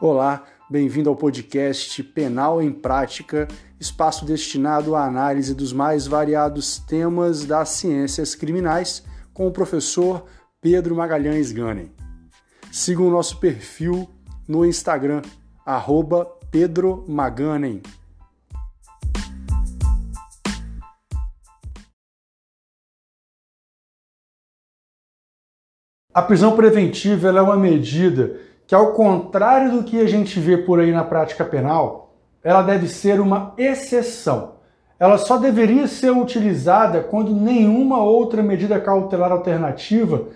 Olá, bem-vindo ao podcast Penal em Prática, espaço destinado à análise dos mais variados temas das ciências criminais, com o professor Pedro Magalhães Ganem. Siga o nosso perfil no Instagram, arroba Pedro Maganem. A prisão preventiva é uma medida que, ao contrário do que a gente vê por aí na prática penal, ela deve ser uma exceção. Ela só deveria ser utilizada quando nenhuma outra medida cautelar alternativa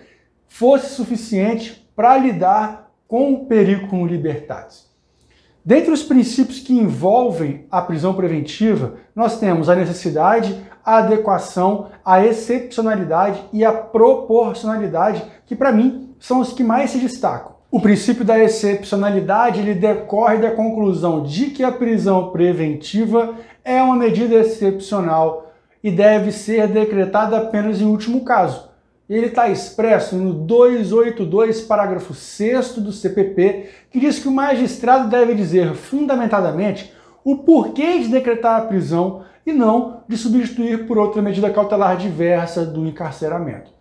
fosse suficiente para lidar com o perigo libertatis. Dentre os princípios que envolvem a prisão preventiva, nós temos a necessidade, a adequação, a excepcionalidade e a proporcionalidade, que para mim são os que mais se destacam. O princípio da excepcionalidade ele decorre da conclusão de que a prisão preventiva é uma medida excepcional e deve ser decretada apenas em último caso. Ele está expresso no 282, parágrafo 6 do CPP, que diz que o magistrado deve dizer fundamentadamente o porquê de decretar a prisão e não de substituir por outra medida cautelar diversa do encarceramento.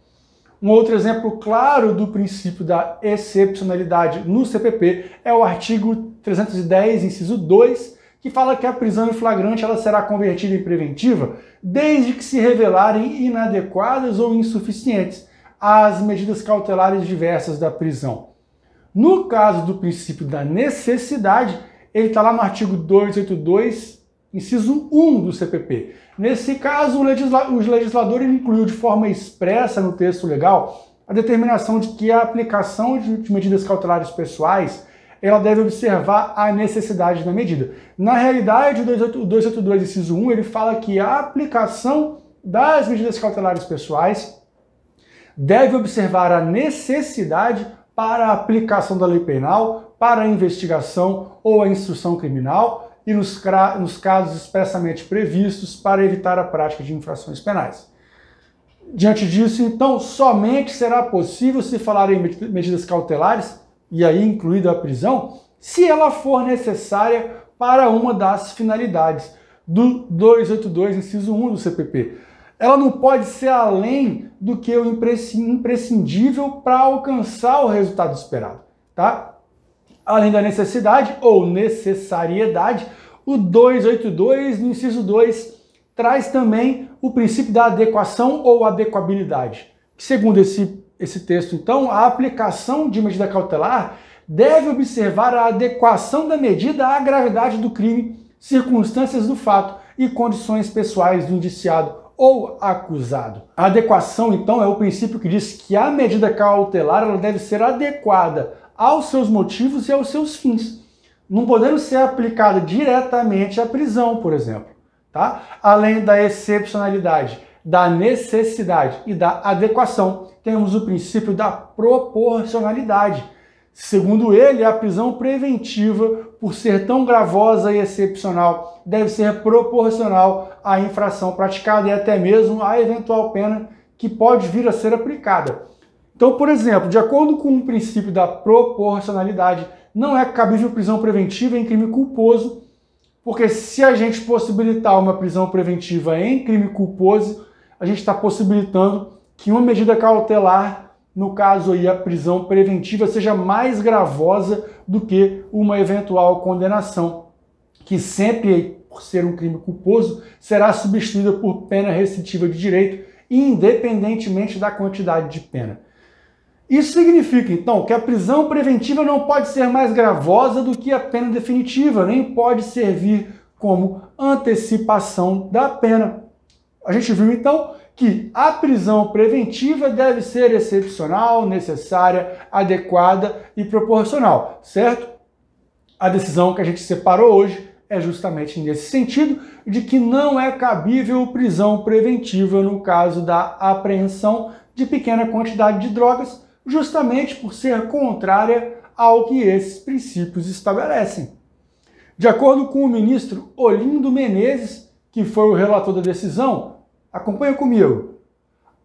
Um outro exemplo claro do princípio da excepcionalidade no CPP é o artigo 310, inciso 2, que fala que a prisão em flagrante ela será convertida em preventiva desde que se revelarem inadequadas ou insuficientes as medidas cautelares diversas da prisão. No caso do princípio da necessidade, ele está lá no artigo 282, inciso 1 do CPP. Nesse caso, o, legisla o legislador incluiu de forma expressa no texto legal a determinação de que a aplicação de medidas cautelares pessoais ela deve observar a necessidade da medida. Na realidade, o 282, inciso 1, ele fala que a aplicação das medidas cautelares pessoais deve observar a necessidade para a aplicação da lei penal, para a investigação ou a instrução criminal, e nos, nos casos expressamente previstos para evitar a prática de infrações penais. Diante disso, então, somente será possível se falar em medidas cautelares, e aí incluída a prisão, se ela for necessária para uma das finalidades do 282, inciso 1 do CPP. Ela não pode ser além do que o imprescindível para alcançar o resultado esperado, tá? Além da necessidade ou necessariedade, o 282, no inciso 2, traz também o princípio da adequação ou adequabilidade. Segundo esse, esse texto, então, a aplicação de medida cautelar deve observar a adequação da medida à gravidade do crime, circunstâncias do fato e condições pessoais do indiciado ou acusado. A adequação, então, é o princípio que diz que a medida cautelar ela deve ser adequada aos seus motivos e aos seus fins, não podendo ser aplicada diretamente à prisão, por exemplo. Tá? Além da excepcionalidade, da necessidade e da adequação, temos o princípio da proporcionalidade. Segundo ele, a prisão preventiva, por ser tão gravosa e excepcional, deve ser proporcional à infração praticada e até mesmo à eventual pena que pode vir a ser aplicada. Então, por exemplo, de acordo com o princípio da proporcionalidade, não é cabível prisão preventiva em crime culposo, porque se a gente possibilitar uma prisão preventiva em crime culposo, a gente está possibilitando que uma medida cautelar, no caso aí a prisão preventiva, seja mais gravosa do que uma eventual condenação, que sempre, por ser um crime culposo, será substituída por pena restritiva de direito, independentemente da quantidade de pena. Isso significa, então, que a prisão preventiva não pode ser mais gravosa do que a pena definitiva, nem pode servir como antecipação da pena. A gente viu, então, que a prisão preventiva deve ser excepcional, necessária, adequada e proporcional, certo? A decisão que a gente separou hoje é justamente nesse sentido de que não é cabível prisão preventiva no caso da apreensão de pequena quantidade de drogas justamente por ser contrária ao que esses princípios estabelecem. De acordo com o ministro Olindo Menezes, que foi o relator da decisão, acompanha comigo.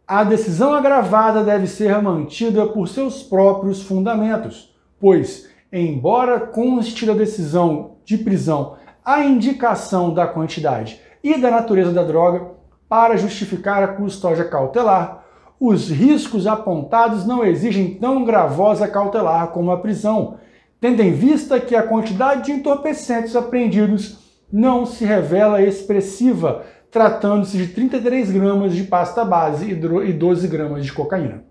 A decisão agravada deve ser mantida por seus próprios fundamentos, pois embora conste da decisão de prisão a indicação da quantidade e da natureza da droga para justificar a custódia cautelar, os riscos apontados não exigem tão gravosa cautelar como a prisão, tendo em vista que a quantidade de entorpecentes apreendidos não se revela expressiva, tratando-se de 33 gramas de pasta base e 12 gramas de cocaína.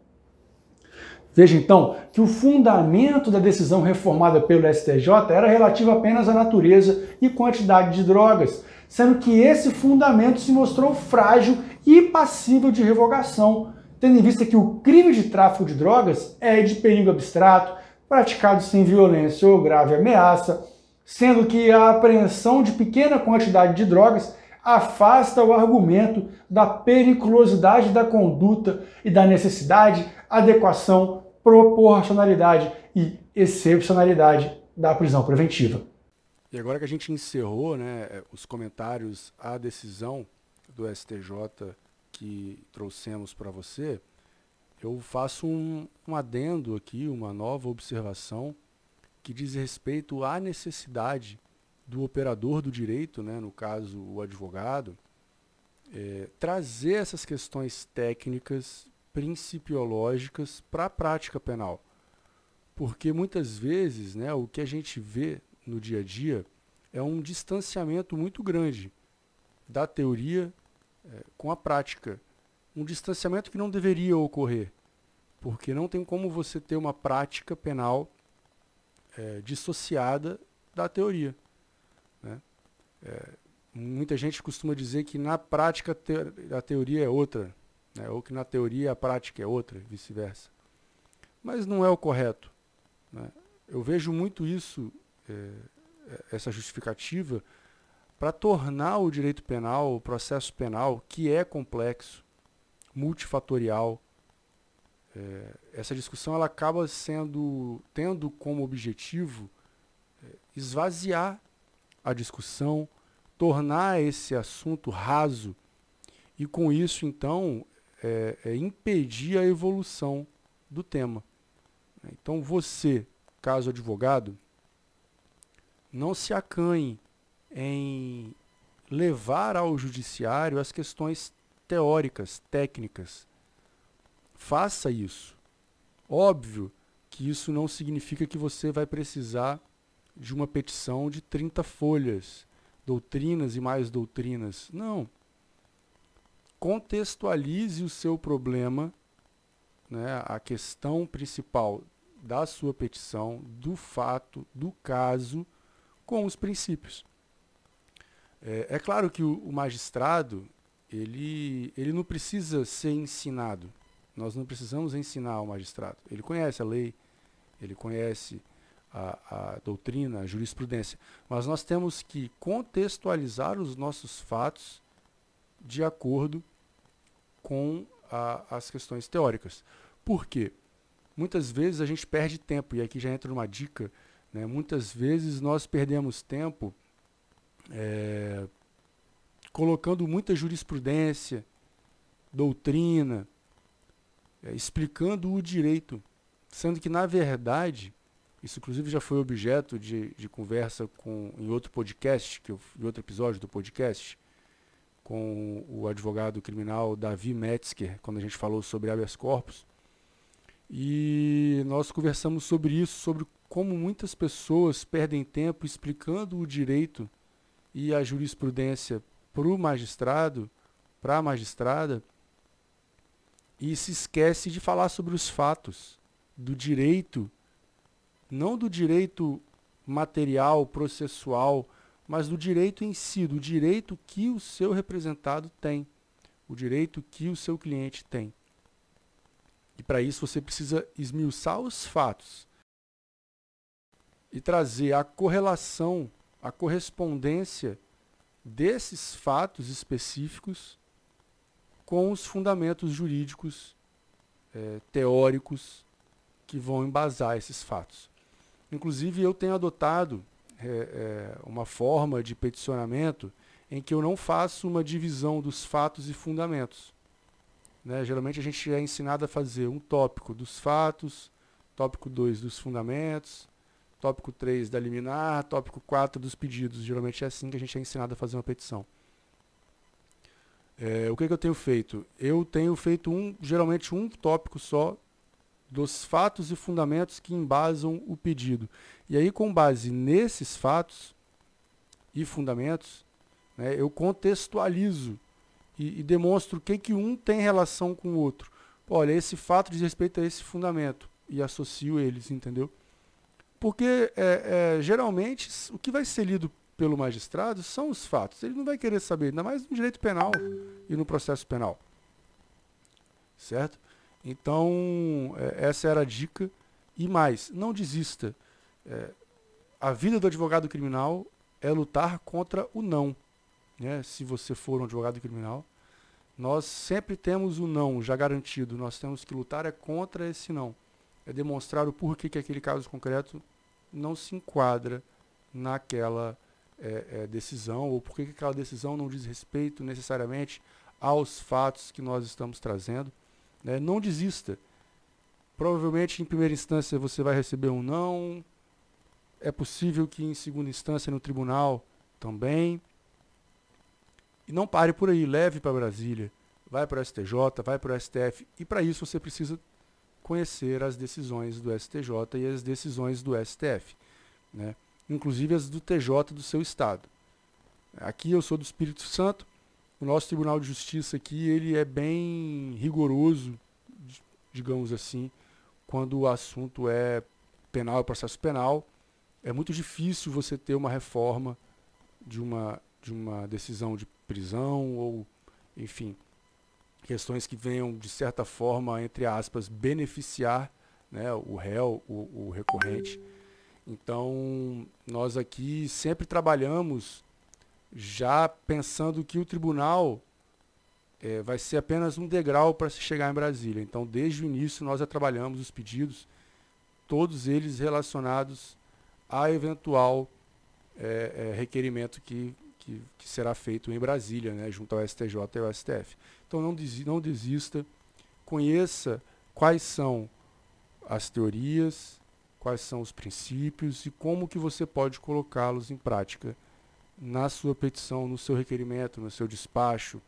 Veja então que o fundamento da decisão reformada pelo STJ era relativo apenas à natureza e quantidade de drogas, sendo que esse fundamento se mostrou frágil e passível de revogação, tendo em vista que o crime de tráfico de drogas é de perigo abstrato, praticado sem violência ou grave ameaça, sendo que a apreensão de pequena quantidade de drogas afasta o argumento da periculosidade da conduta e da necessidade, adequação proporcionalidade e excepcionalidade da prisão preventiva. E agora que a gente encerrou né, os comentários à decisão do STJ que trouxemos para você, eu faço um, um adendo aqui, uma nova observação que diz respeito à necessidade do operador do direito, né, no caso o advogado, é, trazer essas questões técnicas principiológicas para a prática penal. Porque muitas vezes né, o que a gente vê no dia a dia é um distanciamento muito grande da teoria é, com a prática. Um distanciamento que não deveria ocorrer, porque não tem como você ter uma prática penal é, dissociada da teoria. Né? É, muita gente costuma dizer que na prática a teoria é outra né? ou que na teoria a prática é outra, vice-versa. Mas não é o correto. Né? Eu vejo muito isso, é, essa justificativa, para tornar o direito penal, o processo penal, que é complexo, multifatorial, é, essa discussão ela acaba sendo tendo como objetivo é, esvaziar a discussão, tornar esse assunto raso e com isso então é, impedir a evolução do tema. Então você, caso advogado, não se acanhe em levar ao judiciário as questões teóricas, técnicas. Faça isso. Óbvio que isso não significa que você vai precisar de uma petição de 30 folhas, doutrinas e mais doutrinas. Não contextualize o seu problema, né, a questão principal da sua petição, do fato, do caso, com os princípios. É, é claro que o, o, magistrado ele, ele não precisa ser ensinado. Nós não precisamos ensinar o magistrado. Ele conhece a lei, ele conhece a, a doutrina, a jurisprudência. Mas nós temos que contextualizar os nossos fatos de acordo com a, as questões teóricas. Por quê? Muitas vezes a gente perde tempo, e aqui já entra uma dica, né? muitas vezes nós perdemos tempo é, colocando muita jurisprudência, doutrina, é, explicando o direito, sendo que, na verdade, isso inclusive já foi objeto de, de conversa com, em outro podcast, que eu, em outro episódio do podcast, com o advogado criminal Davi Metzger, quando a gente falou sobre habeas corpus. E nós conversamos sobre isso, sobre como muitas pessoas perdem tempo explicando o direito e a jurisprudência para o magistrado, para a magistrada, e se esquece de falar sobre os fatos do direito, não do direito material, processual, mas do direito em si, do direito que o seu representado tem, o direito que o seu cliente tem. E para isso você precisa esmiuçar os fatos e trazer a correlação, a correspondência desses fatos específicos com os fundamentos jurídicos é, teóricos que vão embasar esses fatos. Inclusive, eu tenho adotado é, é, uma forma de peticionamento em que eu não faço uma divisão dos fatos e fundamentos. Né? Geralmente a gente é ensinado a fazer um tópico dos fatos, tópico 2 dos fundamentos, tópico 3 da liminar, tópico 4 dos pedidos. Geralmente é assim que a gente é ensinado a fazer uma petição. É, o que, que, eu tenho feito? Eu tenho feito um, geralmente um tópico só dos fatos e fundamentos que embasam o pedido. E aí, com base nesses fatos e fundamentos, né, eu contextualizo e, e, demonstro o que, que um tem relação com o outro. Olha, esse fato diz respeito a esse fundamento e associo eles, entendeu? Porque é, é, geralmente o que vai ser lido pelo magistrado são os fatos. Ele não vai querer saber, ainda mais no direito penal e no processo penal. Certo? Então, é, essa era a dica. E mais, não desista. É, a vida do advogado criminal é lutar contra o não. Né? Se você for um advogado criminal, nós sempre temos o não já garantido. Nós temos que lutar é contra esse não. É demonstrar o porquê que aquele caso concreto não se enquadra naquela é, é, decisão, ou por que aquela decisão não diz respeito necessariamente aos fatos que nós estamos trazendo. Né? Não desista. Provavelmente em primeira instância você vai receber um não. É possível que em segunda instância no tribunal também. E não pare por aí, leve para Brasília, vai para o STJ, vai para o STF. E para isso você precisa conhecer as decisões do STJ e as decisões do STF. Né? inclusive as do TJ do seu estado. Aqui eu sou do Espírito Santo, o nosso Tribunal de Justiça aqui ele é bem rigoroso, digamos assim, quando o assunto é penal, processo penal. É muito difícil você ter uma reforma de uma, de uma decisão de prisão ou, enfim, questões que venham, de certa forma, entre aspas, beneficiar né, o réu, o, o recorrente. Então, nós aqui sempre trabalhamos já pensando que o tribunal é, vai ser apenas um degrau para se chegar em Brasília. Então, desde o início, nós já trabalhamos os pedidos, todos eles relacionados a eventual é, é, requerimento que, que, que, será feito em Brasília, né, junto ao STJ e ao STF. Então, não, não desista, conheça quais são as teorias, quais são os princípios e como que você pode colocá-los em prática na sua petição, no seu requerimento, no seu despacho,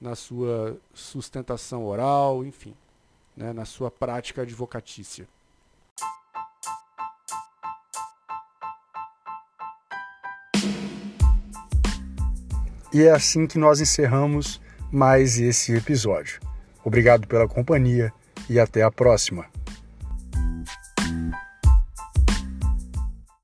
na sua sustentação oral, enfim, né, na sua prática advocatícia. E é assim que nós encerramos mais esse episódio. Obrigado pela companhia e até a próxima.